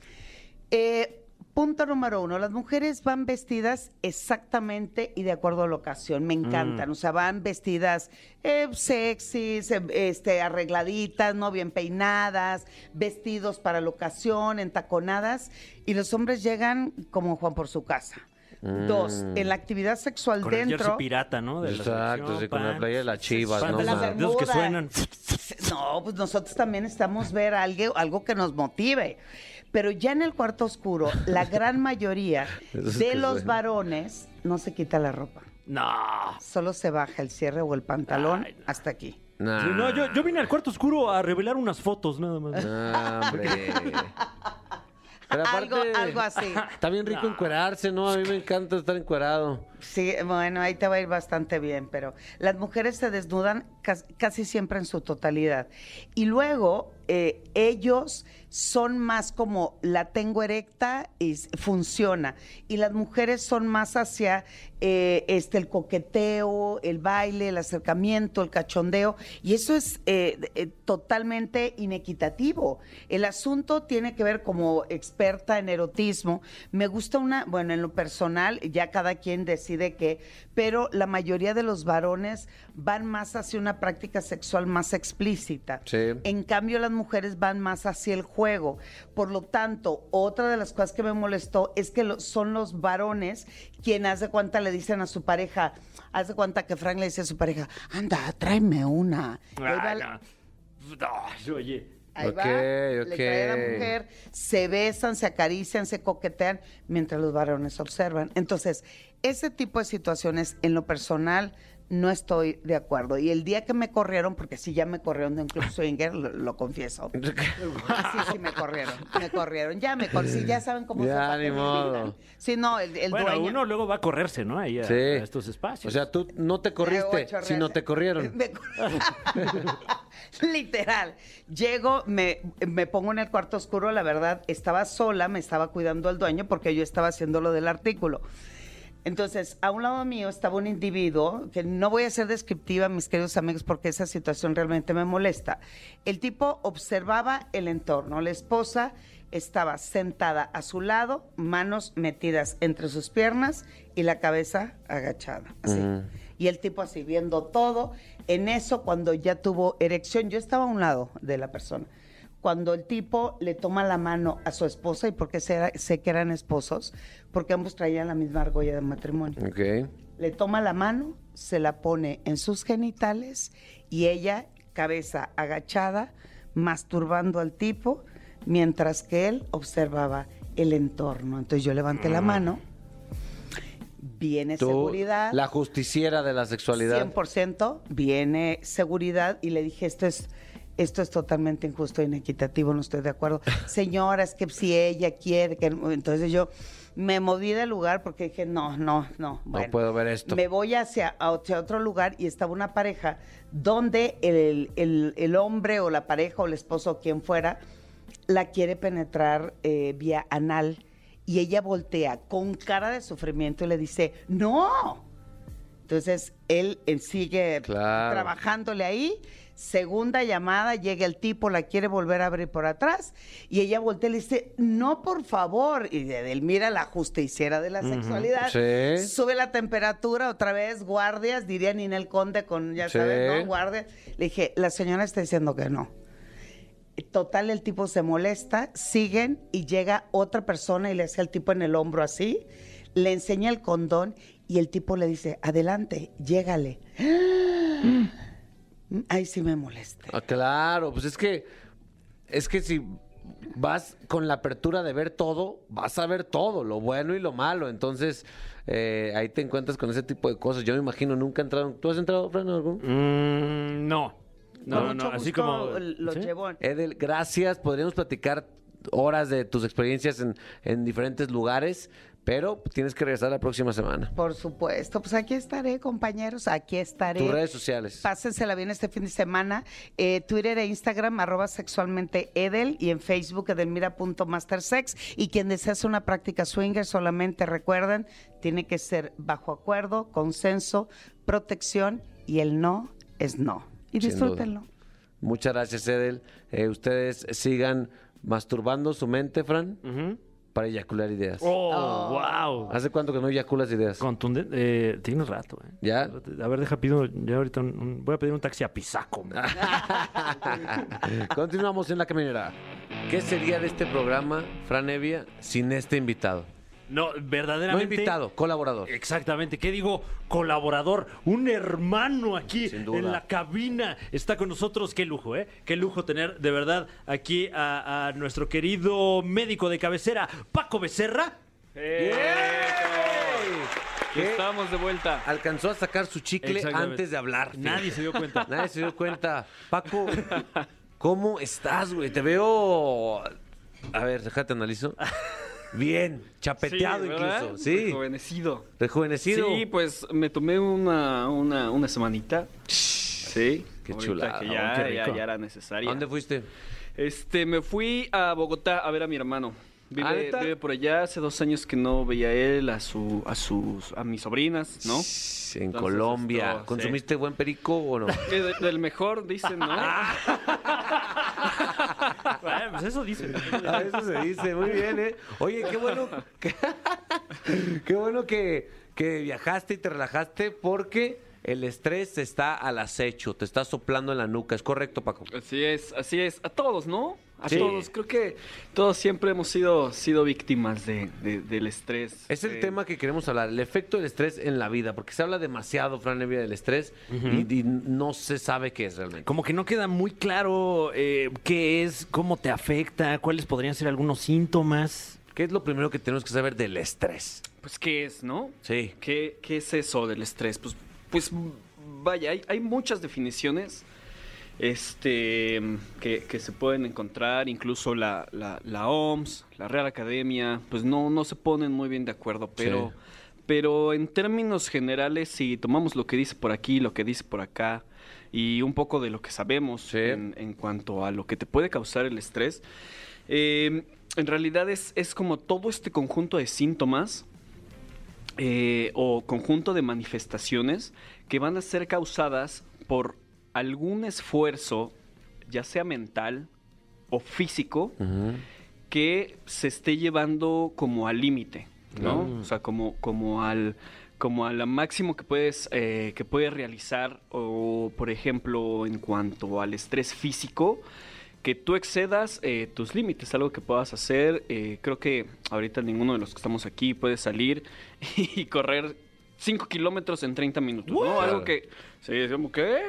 eh, punto número uno, las mujeres van vestidas exactamente y de acuerdo a la ocasión, me encantan, o sea, van vestidas eh, sexys, eh, este, arregladitas, no bien peinadas, vestidos para la ocasión, entaconadas, y los hombres llegan como Juan por su casa. Dos, en la actividad sexual Con el dentro... pirata, ¿no? De Exacto, sí, con la playa de las chivas, Pan ¿no? de que suenan. No, pues nosotros también necesitamos ver algo, algo que nos motive. Pero ya en el cuarto oscuro, la gran mayoría de los varones no se quita la ropa. No. Solo se baja el cierre o el pantalón Ay, no. hasta aquí. Nah. Sí, no, yo, yo vine al cuarto oscuro a revelar unas fotos nada más. Nah, hombre. Pero Algo, aparte, algo así. Está bien rico encuerarse, ¿no? A mí me encanta estar encuerado. Sí, bueno, ahí te va a ir bastante bien, pero las mujeres se desnudan cas- casi siempre en su totalidad. Y luego eh, ellos son más como la tengo erecta y funciona. Y las mujeres son más hacia eh, este, el coqueteo, el baile, el acercamiento, el cachondeo. Y eso es eh, eh, totalmente inequitativo. El asunto tiene que ver como experta en erotismo. Me gusta una, bueno, en lo personal, ya cada quien decide qué, pero la mayoría de los varones van más hacia una práctica sexual más explícita. Sí. En cambio, las mujeres van más hacia el juego. Por lo tanto, otra de las cosas que me molestó es que lo- son los varones quienes, haz de cuenta, le dicen a su pareja, haz de cuenta que Frank le dice a su pareja, anda, tráeme una. La- no. Oye. Ahí va, le ok. trae a la mujer, se besan, se acarician, se coquetean, mientras los varones observan. Entonces, ese tipo de situaciones, en lo personal, no estoy de acuerdo. Y el día que me corrieron, porque sí ya me corrieron de un club swinger, lo, lo confieso. Sí, sí me corrieron, me corrieron. Ya me corrieron, sí, ya saben cómo Ya, se ni modo. Sí, no, el, el bueno, dueño. uno luego va a correrse, ¿no? Ahí a, Sí. a estos espacios. O sea, tú no te corriste, sino te corrieron. Me cor- Literal. Llego, me, me pongo en el cuarto oscuro, la verdad, estaba sola, me estaba cuidando el dueño porque yo estaba haciendo lo del artículo. Entonces, a un lado mío estaba un individuo, que no voy a ser descriptiva, mis queridos amigos, porque esa situación realmente me molesta. El tipo observaba el entorno. La esposa estaba sentada a su lado, manos metidas entre sus piernas y la cabeza agachada. Así. Y el tipo así viendo todo. En eso, cuando ya tuvo erección, yo estaba a un lado de la persona. Cuando el tipo le toma la mano a su esposa, y porque sé, sé que eran esposos, porque ambos traían la misma argolla de matrimonio. Le toma la mano, se la pone en sus genitales y ella, cabeza agachada, masturbando al tipo, mientras que él observaba el entorno. Entonces yo levanté la mano, viene Tú, seguridad. la justiciera de la sexualidad. 100% viene seguridad y le dije, esto es, esto es totalmente injusto e inequitativo, no estoy de acuerdo. Señora, es que si ella quiere que... Entonces yo me moví del lugar porque dije, no, no, no. Bueno, puedo ver esto. Me voy hacia, hacia otro lugar y estaba una pareja donde el, el- el hombre o la pareja o el esposo o quien fuera la quiere penetrar eh, vía anal y ella voltea con cara de sufrimiento y le dice, no. Entonces él, él sigue Claro. trabajándole ahí. Segunda llamada, llega el tipo, la quiere volver a abrir por atrás y ella voltea y le dice, no, por favor. Y él mira la justiciera de la sexualidad. Sí. Sube la temperatura, otra vez, guardias, diría Ninel Conde con, ya Sí. sabes, ¿no? Guardias. Le dije, la señora está diciendo que no. Total, el tipo se molesta, siguen y llega otra persona y le hace al tipo en el hombro así, le enseña el condón y el tipo le dice, adelante, llégale. Ahí sí me molesta. Ah, claro, pues es que es que si vas con la apertura de ver todo, vas a ver todo, lo bueno y lo malo. Entonces, eh, ahí te encuentras con ese tipo de cosas. Yo me imagino, nunca entraron. ¿Tú has entrado, Fran, en algún? Mm, no. No, no, no. Así como. Los ¿Sí? llevó. Edel, gracias. Podríamos platicar horas de tus experiencias en, en diferentes lugares, pero tienes que regresar la próxima semana. Por supuesto, pues aquí estaré, compañeros, aquí estaré. Tus redes sociales. Pásensela bien este fin de semana. Eh, Twitter e Instagram, arroba sexualmente Edel y en Facebook edelmira.mastersex. Y quien desea hacer una práctica swinger, solamente recuerden, tiene que ser bajo acuerdo, consenso, protección y el no es no. Y disfrútenlo. Muchas gracias, Edel. Eh, ustedes sigan masturbando su mente, Fran, Ujú. para eyacular ideas. Oh, wow. ¿Hace cuánto que no eyaculas ideas? Contundente. Eh, tiene un rato, ¿eh? ¿Ya? A ver, deja, pido. Ya ahorita un- un- voy a pedir un taxi a Pisaco. Continuamos en la caminera. ¿Qué sería de este programa, Fran Evia, sin este invitado? No, No verdaderamente. invitado, colaborador. Exactamente, ¿qué digo? Colaborador, un hermano aquí Sin duda. en la cabina. Está con nosotros, qué lujo, ¿eh? Qué lujo tener de verdad aquí a, a nuestro querido médico de cabecera, Paco Becerra. ¿Qué? Estamos de vuelta. Alcanzó a sacar su chicle antes de hablar. fíjate. Nadie se dio cuenta. Nadie se dio cuenta. Paco, ¿cómo estás, güey? Te veo... A ver, déjate analizo. Bien, chapeteado incluso. Sí, Rejuvenecido. rejuvenecido. Sí, pues me tomé una, una, una semanita. Sí. Qué chulada. Que Oh, ya, qué ya, rico. ya era ¿A necesaria. dónde fuiste? Este, me fui a Bogotá a ver a mi hermano. Vive, ¿Ah, vive por allá. Hace dos años que no veía a él, a su, a sus, a mis sobrinas, ¿no? En Entonces, Colombia. esto, sí. ¿Consumiste buen perico o no? Eh, de- del mejor, dicen, ¿no? Pues eso dice. Ah, eso se dice, muy bien, ¿eh? Oye, qué bueno, qué bueno que, que viajaste y te relajaste porque el estrés está al acecho, te está soplando en la nuca, ¿es correcto, Paco? Así es, así es. A todos, ¿no? A Sí. todos. Creo que todos siempre hemos sido, sido víctimas de, de- del estrés. Es el Eh, tema que queremos hablar, el efecto del estrés en la vida, porque se habla demasiado, Fran Evia, del estrés y, y no se sabe qué es realmente. Como que no queda muy claro eh, qué es, cómo te afecta, cuáles podrían ser algunos síntomas. ¿Qué es lo primero que tenemos que saber del estrés? Pues, ¿qué es, no? Sí. ¿Qué, qué es eso del estrés? Pues, pues vaya, hay, hay muchas definiciones este, que, que se pueden encontrar, incluso la, la, la OMS, la Real Academia, pues no, no se ponen muy bien de acuerdo, pero, Sí. pero en términos generales, si tomamos lo que dice por aquí, lo que dice por acá, y un poco de lo que sabemos Sí. en, en cuanto a lo que te puede causar el estrés, eh, en realidad es, es como todo este conjunto de síntomas eh, o conjunto de manifestaciones que van a ser causadas por algún esfuerzo, ya sea mental o físico, que se esté llevando como al límite, ¿no? O sea, como, como al como a la máximo que puedes eh, que puedes realizar o por ejemplo en cuanto al estrés físico que tú excedas eh, tus límites, algo que puedas hacer. eh, creo que ahorita ninguno de los que estamos aquí puede salir y correr 5 kilómetros en 30 minutos, ¿no? Algo que, sí, decimos, ¿qué?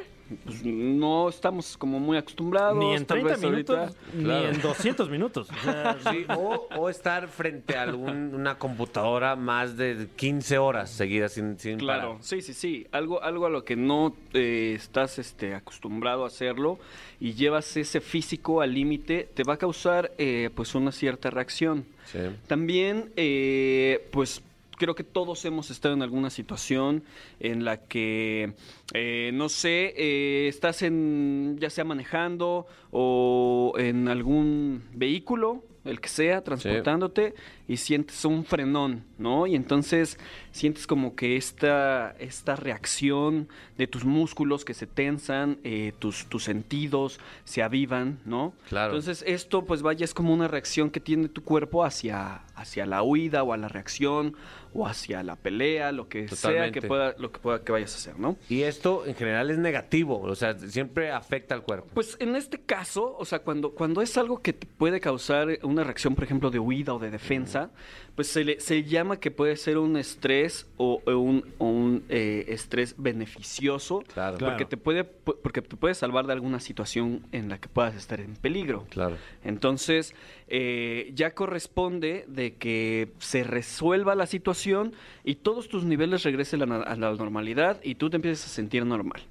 Pues no estamos como muy acostumbrados. Ni en tal 30 vez ahorita- minutos, Claro. ni en 200 minutos. O sea, Sí, o, o estar frente a algún- una computadora más de 15 horas seguidas sin, sin Claro, parar. sí, sí, sí. Algo, algo a lo que no eh, estás este, acostumbrado a hacerlo y llevas ese físico al límite, te va a causar eh, pues una cierta reacción. Sí. También, eh, pues creo que todos hemos estado en alguna situación en la que, eh, no sé, eh, estás en, ya sea manejando o en algún vehículo, el que sea, transportándote y sientes un frenón, ¿no? Y entonces sientes como que esta, esta reacción de tus músculos que se tensan, eh, tus, tus sentidos se avivan, ¿no? Claro. Entonces esto pues vaya es como una reacción que tiene tu cuerpo hacia, hacia la huida o a la reacción o hacia la pelea, lo que sea que pueda, lo que pueda que vayas a hacer, ¿no? Y esto en general es negativo, o sea, siempre afecta al cuerpo. Pues en este caso, o sea, cuando, cuando es algo que te puede causar una reacción, por ejemplo, de huida o de defensa, pues se, le, se llama que puede ser un estrés o, o un, o un, eh, estrés beneficioso, Claro. porque, te puede, pu- porque te puede salvar de alguna situación en la que puedas estar en peligro. Claro. Entonces, eh, ya corresponde de que se resuelva la situación y todos tus niveles regresen a la, a la normalidad y tú te empieces a sentir normal.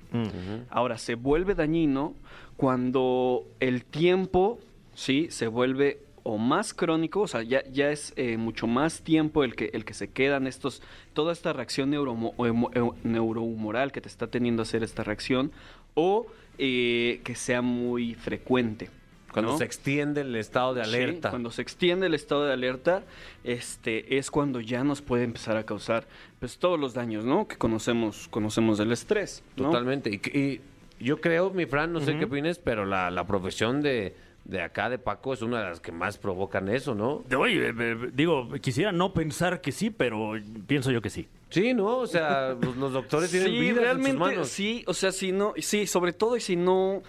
Ahora, se vuelve dañino cuando el tiempo, ¿sí? Se vuelve o más crónico, o sea, ya, ya es eh, mucho más tiempo el que, el que se quedan estos, toda esta reacción neuromo- emo- neurohumoral que te está teniendo hacer esta reacción, o eh, que sea muy frecuente. Cuando ¿no? se extiende el estado de Sí, alerta. cuando se extiende el estado de alerta, este es cuando ya nos puede empezar a causar pues todos los daños, ¿no? Que conocemos conocemos del estrés, ¿no? Totalmente. Y, y yo creo, mi Fran, no sé qué opines, pero la, la profesión de, de acá, de Paco, es una de las que más provocan eso, ¿no? Oye, eh, eh, digo, quisiera no pensar que sí, pero pienso yo que sí. Sí, ¿no? O sea, los, los doctores tienen Sí, vida en sus realmente manos. sí, o sea, si no, sí, sobre todo y si no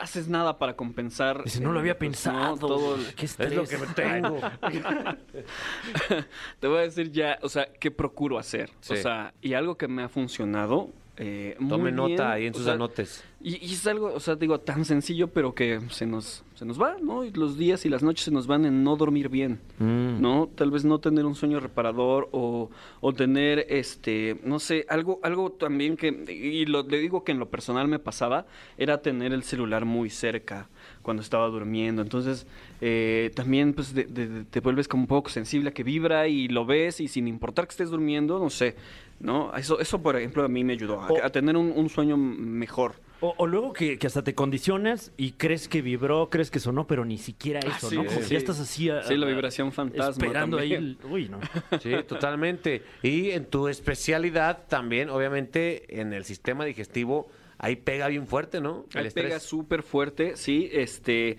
haces nada para compensar. Y si no lo eh, había pues, no, pensado. todo el- qué Es lo que tengo. Te voy a decir ya, o sea, qué procuro hacer. O sea, y algo que me ha funcionado. Eh, Tome nota bien, ahí en o sus sea, anotes. Y, y es algo, o sea, digo, tan sencillo, pero que se nos, se nos va, ¿no? Y los días y las noches se nos van en no dormir bien, Mm. ¿no? Tal vez no tener un sueño reparador o, o tener, este, no sé, algo, algo también que, y lo, le digo que en lo personal me pasaba, era tener el celular muy cerca cuando estaba durmiendo. Entonces, eh, también, pues, de- de- de- te vuelves como un poco sensible a que vibra y lo ves y sin importar que estés durmiendo, no sé, ¿no? Eso, eso por ejemplo, a mí me ayudó a, O- a tener un, un sueño mejor. O, o luego que, que hasta te condicionas y crees que vibró, crees que sonó, pero ni siquiera Ah, eso, sí, ¿no? Como sí. ya estás así. a- Sí, la vibración fantasma Esperando ahí. el- uy, no. Sí, totalmente. Y en tu especialidad también, obviamente, en el sistema digestivo, ahí pega bien fuerte, ¿no? El Ahí estrés. pega súper fuerte, sí, este...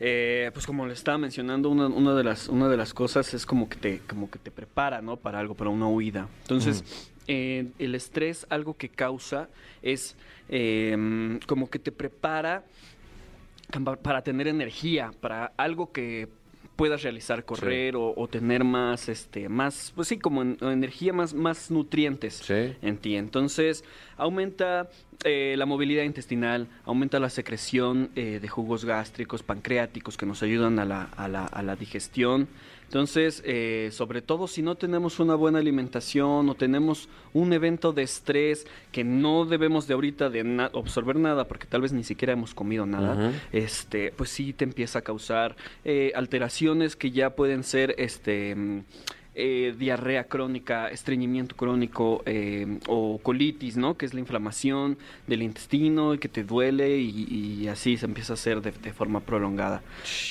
eh, pues como le estaba mencionando, una, una de las, una de las cosas es como que te, como que te prepara, ¿no? Para algo, para una huida. Entonces, eh, el estrés, algo que causa es eh, como que te prepara pa- para tener energía, para algo que puedas realizar, correr o, o tener más, este, más, pues sí, como en- energía, más, más nutrientes Sí. en ti. Entonces, aumenta eh, la movilidad intestinal, aumenta la secreción eh, de jugos gástricos, pancreáticos, que nos ayudan a la, a la, a la digestión. Entonces, eh, sobre todo si no tenemos una buena alimentación o tenemos un evento de estrés que no debemos de ahorita de na- absorber nada porque tal vez ni siquiera hemos comido nada, este, pues sí te empieza a causar eh, alteraciones que ya pueden ser este mm, eh, diarrea crónica, estreñimiento crónico eh, o colitis, ¿no? Que es la inflamación del intestino y que te duele y, y así se empieza a hacer de, de forma prolongada,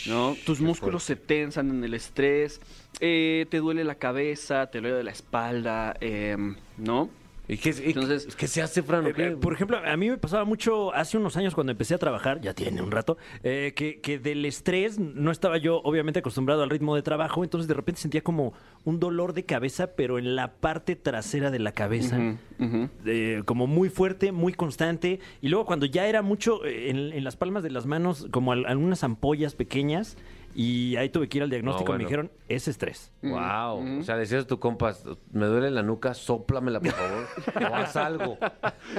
¿no? Tus músculos se tensan en el estrés, eh, te duele la cabeza, te duele la espalda, em, ¿no? ¿Y qué, y- Entonces- ¿qué se hace, Fran? o Eh, qué? eh, Por ejemplo, a mí me pasaba mucho hace unos años cuando empecé a trabajar, ya tiene un rato, eh, que, que del estrés no estaba yo obviamente acostumbrado al ritmo de trabajo, entonces de repente sentía como un dolor de cabeza, pero en la parte trasera de la cabeza. Eh, como muy fuerte, muy constante. Y luego cuando ya era mucho eh, en, en las palmas de las manos, como al- algunas ampollas pequeñas, y ahí tuve que ir al diagnóstico. No, Me bueno. dijeron, es estrés. Wow. O sea, decías a tu compas, me duele la nuca, sóplamela, por favor. o haz algo.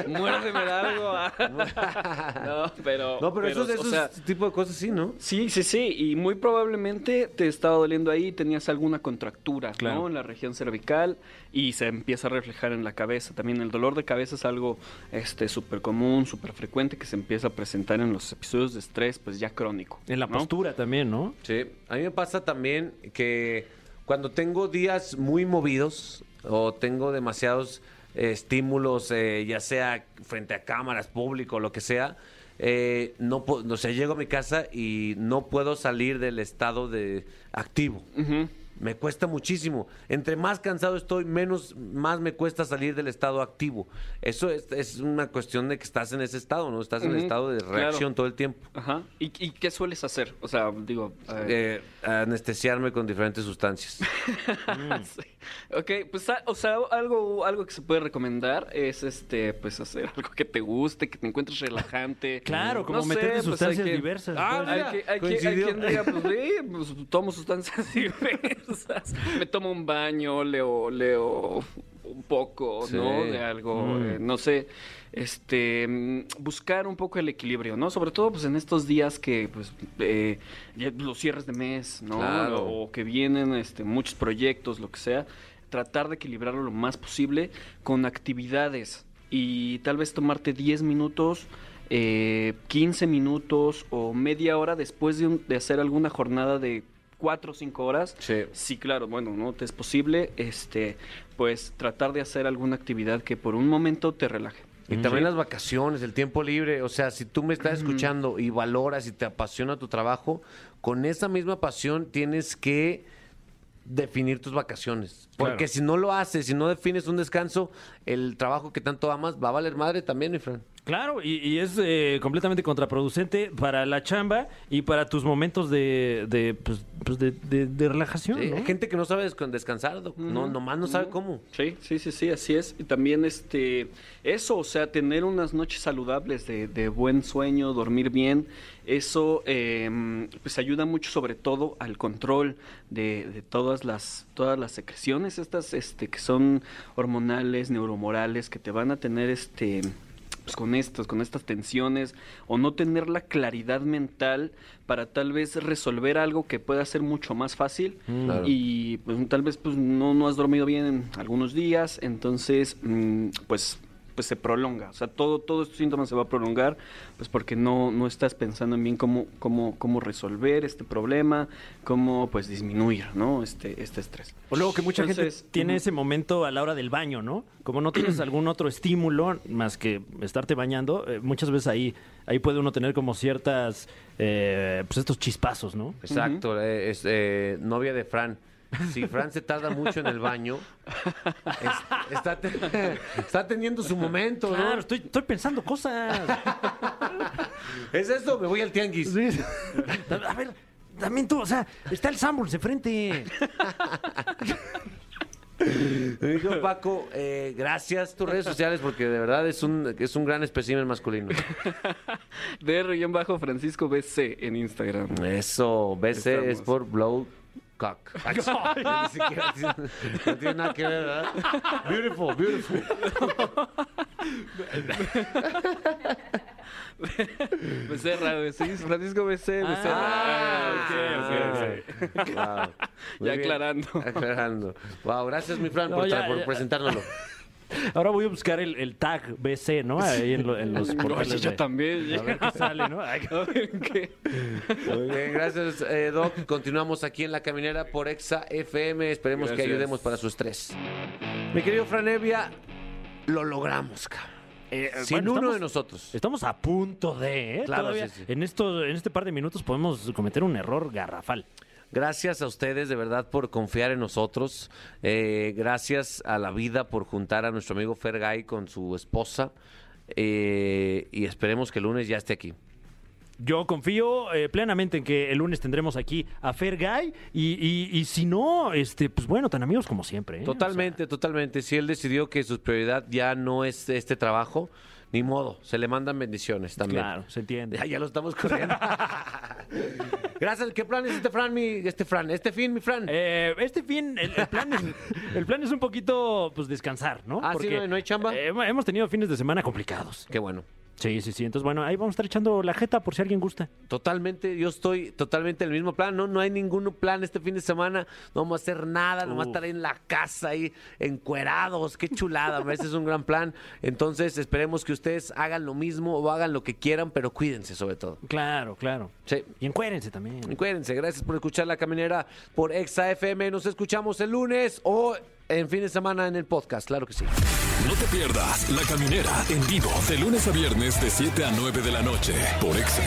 Muérdeme algo. ah. no, pero. No, pero, esos, o esos sea, tipo de cosas sí, ¿no? Sí, sí, sí, y muy probablemente te estaba doliendo ahí, tenías alguna contractura, Claro. ¿no? En la región cervical y se empieza a reflejar en la cabeza. También el dolor de cabeza es algo este súper común, súper frecuente que se empieza a presentar en los episodios de estrés, pues ya crónico. En la ¿no? postura también, ¿no? Sí, a mí me pasa también que cuando tengo días muy movidos o tengo demasiados eh, estímulos, eh, ya sea frente a cámaras, público, lo que sea, eh, no, o sea, llego a mi casa y no puedo salir del estado de activo. Ujú. Me cuesta muchísimo. Entre más cansado estoy, menos más me cuesta salir del estado activo. Eso es, es una cuestión de que estás en ese estado, ¿no? Estás en el Ujú, estado de claro. reacción todo el tiempo. Ajá. ¿Y, y qué sueles hacer? O sea, digo... eh, Eh, anestesiarme con diferentes sustancias. Sí. Ok, pues a- o sea, algo, algo que se puede recomendar es este, pues hacer algo que te guste, que te encuentres relajante. Claro, como No meterte pues, sustancias diversas. Ah, pues. Hay, que, hay, que- hay quien diga, pues sí, pues tomo sustancias diversas. Me tomo un baño, leo, leo un poco, Sí. ¿no? De algo, Mm. eh, no sé, este, mm, buscar un poco el equilibrio, ¿no? Sobre todo, pues en estos días que, pues, eh, ya los cierres de mes, ¿no? Claro. O que vienen, este, muchos proyectos, lo que sea, tratar de equilibrarlo lo más posible con actividades y tal vez tomarte 10 minutos eh, 15 minutos o media hora después de, un- de hacer alguna jornada de 4 o 5 horas. Sí. claro, bueno, no te es posible, este, pues tratar de hacer alguna actividad que por un momento te relaje. Y también las vacaciones, el tiempo libre. O sea, si tú me estás escuchando y valoras y te apasiona tu trabajo, con esa misma pasión tienes que definir tus vacaciones. Porque Claro. si no lo haces, si no defines un descanso, el trabajo que tanto amas va a valer madre también, mi Fran. Claro, y, y es eh, completamente contraproducente para la chamba y para tus momentos de, de, pues, pues de, de- de relajación. Sí, ¿no? Hay gente que no sabe descan- descansar, doc. no, nomás no sabe cómo. Sí, sí, sí, sí, así es. Y también este, eso, o sea, tener unas noches saludables de, de buen sueño, dormir bien, eso eh, pues ayuda mucho sobre todo al control de, de todas las todas las secreciones estas este que son hormonales, neuromorales que te van a tener este pues con estas con estas tensiones o no tener la claridad mental para tal vez resolver algo que pueda ser mucho más fácil Claro. y pues tal vez pues no, no has dormido bien en algunos días, entonces mm, pues pues se prolonga, o sea, todo todo este síntoma se va a prolongar pues porque no no estás pensando en bien cómo cómo cómo resolver este problema, cómo pues disminuir, ¿no? Este este estrés. O luego que mucha Entonces, gente tiene ese momento a la hora del baño, ¿no? Como no tienes algún otro estímulo más que estarte bañando, eh, muchas veces ahí, ahí puede uno tener como ciertas, eh, pues estos chispazos, ¿no? Exacto, eh, es eh, novia de Fran. Si Fran se tarda mucho en el baño, es- está, te- está teniendo su momento, ¿no? Claro, estoy, estoy pensando cosas. ¿Es eso? Me voy al tianguis. A ver, también tú, o sea, está el Sanborns de frente. Me dijo Paco, eh, gracias tus redes sociales porque de verdad es un, es un gran espécimen masculino. DR Francisco BC en Instagram. Eso, BC Estamos. es por blow cock. Ni siquiera tiene- no tiene nada que ver, ¿verdad? Beautiful, beautiful. Becerra, sí, Francisco BC, Ah, Becerra. ok, ok, Wow. Muy Ya bien. aclarando. Aclarando. Wow, gracias mi Fran No, por, ya, por ya. presentárnoslo. Ahora voy a buscar el, el tag BC, ¿no? Ahí en, lo- en los portales. Oye, yo de- también. A ver qué sale, ¿no? Ay, A ver, ¿qué? Muy bien, gracias eh, Doc. Continuamos aquí en La Caminera por Exa FM. Esperemos que Gracias. ayudemos para su estrés. Mi querido Fran Evia, lo logramos, cabrón. eh, Sin bueno, uno estamos- de nosotros. Estamos a punto de, ¿eh? Claro, Todavía sí, sí. En, esto, en este par de minutos podemos cometer un error garrafal. Gracias a ustedes de verdad por confiar en nosotros. Eh, gracias a la vida por juntar a nuestro amigo Fergay con su esposa. Eh, y esperemos que el lunes ya esté aquí. Yo confío eh, plenamente en que el lunes tendremos aquí a Fergay y, y, y si no, este, pues bueno, tan amigos como siempre. ¿eh? Totalmente, totalmente. Si él decidió que su prioridad ya no es este trabajo, ni modo, se le mandan bendiciones también. Claro, se entiende. Ya, ya lo estamos corriendo. Gracias. ¿Qué plan es este Fran, mi, este Fran? Este fin, mi Fran. Eh, este fin, el, el plan es, el plan es un poquito, pues, descansar, ¿no? Ah, ¿sí? ¿No hay- no hay chamba? eh, hemos tenido fines de semana complicados. Qué bueno. Sí, sí, sí. Entonces, bueno, ahí vamos a estar echando la jeta por si alguien gusta. Totalmente, yo estoy totalmente en el mismo plan. No, no hay ningún plan este fin de semana. No vamos a hacer nada, nomás estar en la casa ahí encuerados. Qué chulada, ese es un gran plan. Entonces, esperemos que ustedes hagan lo mismo o hagan lo que quieran, pero cuídense sobre todo. Claro, claro. Sí. Y encuérense también. Y Cuídense, gracias por escuchar La Caminera por Exa FM. Nos escuchamos el lunes o en fin de semana en el podcast, claro que sí. No te pierdas La Caminera en vivo de lunes a viernes de 7 a 9 de la noche por Exa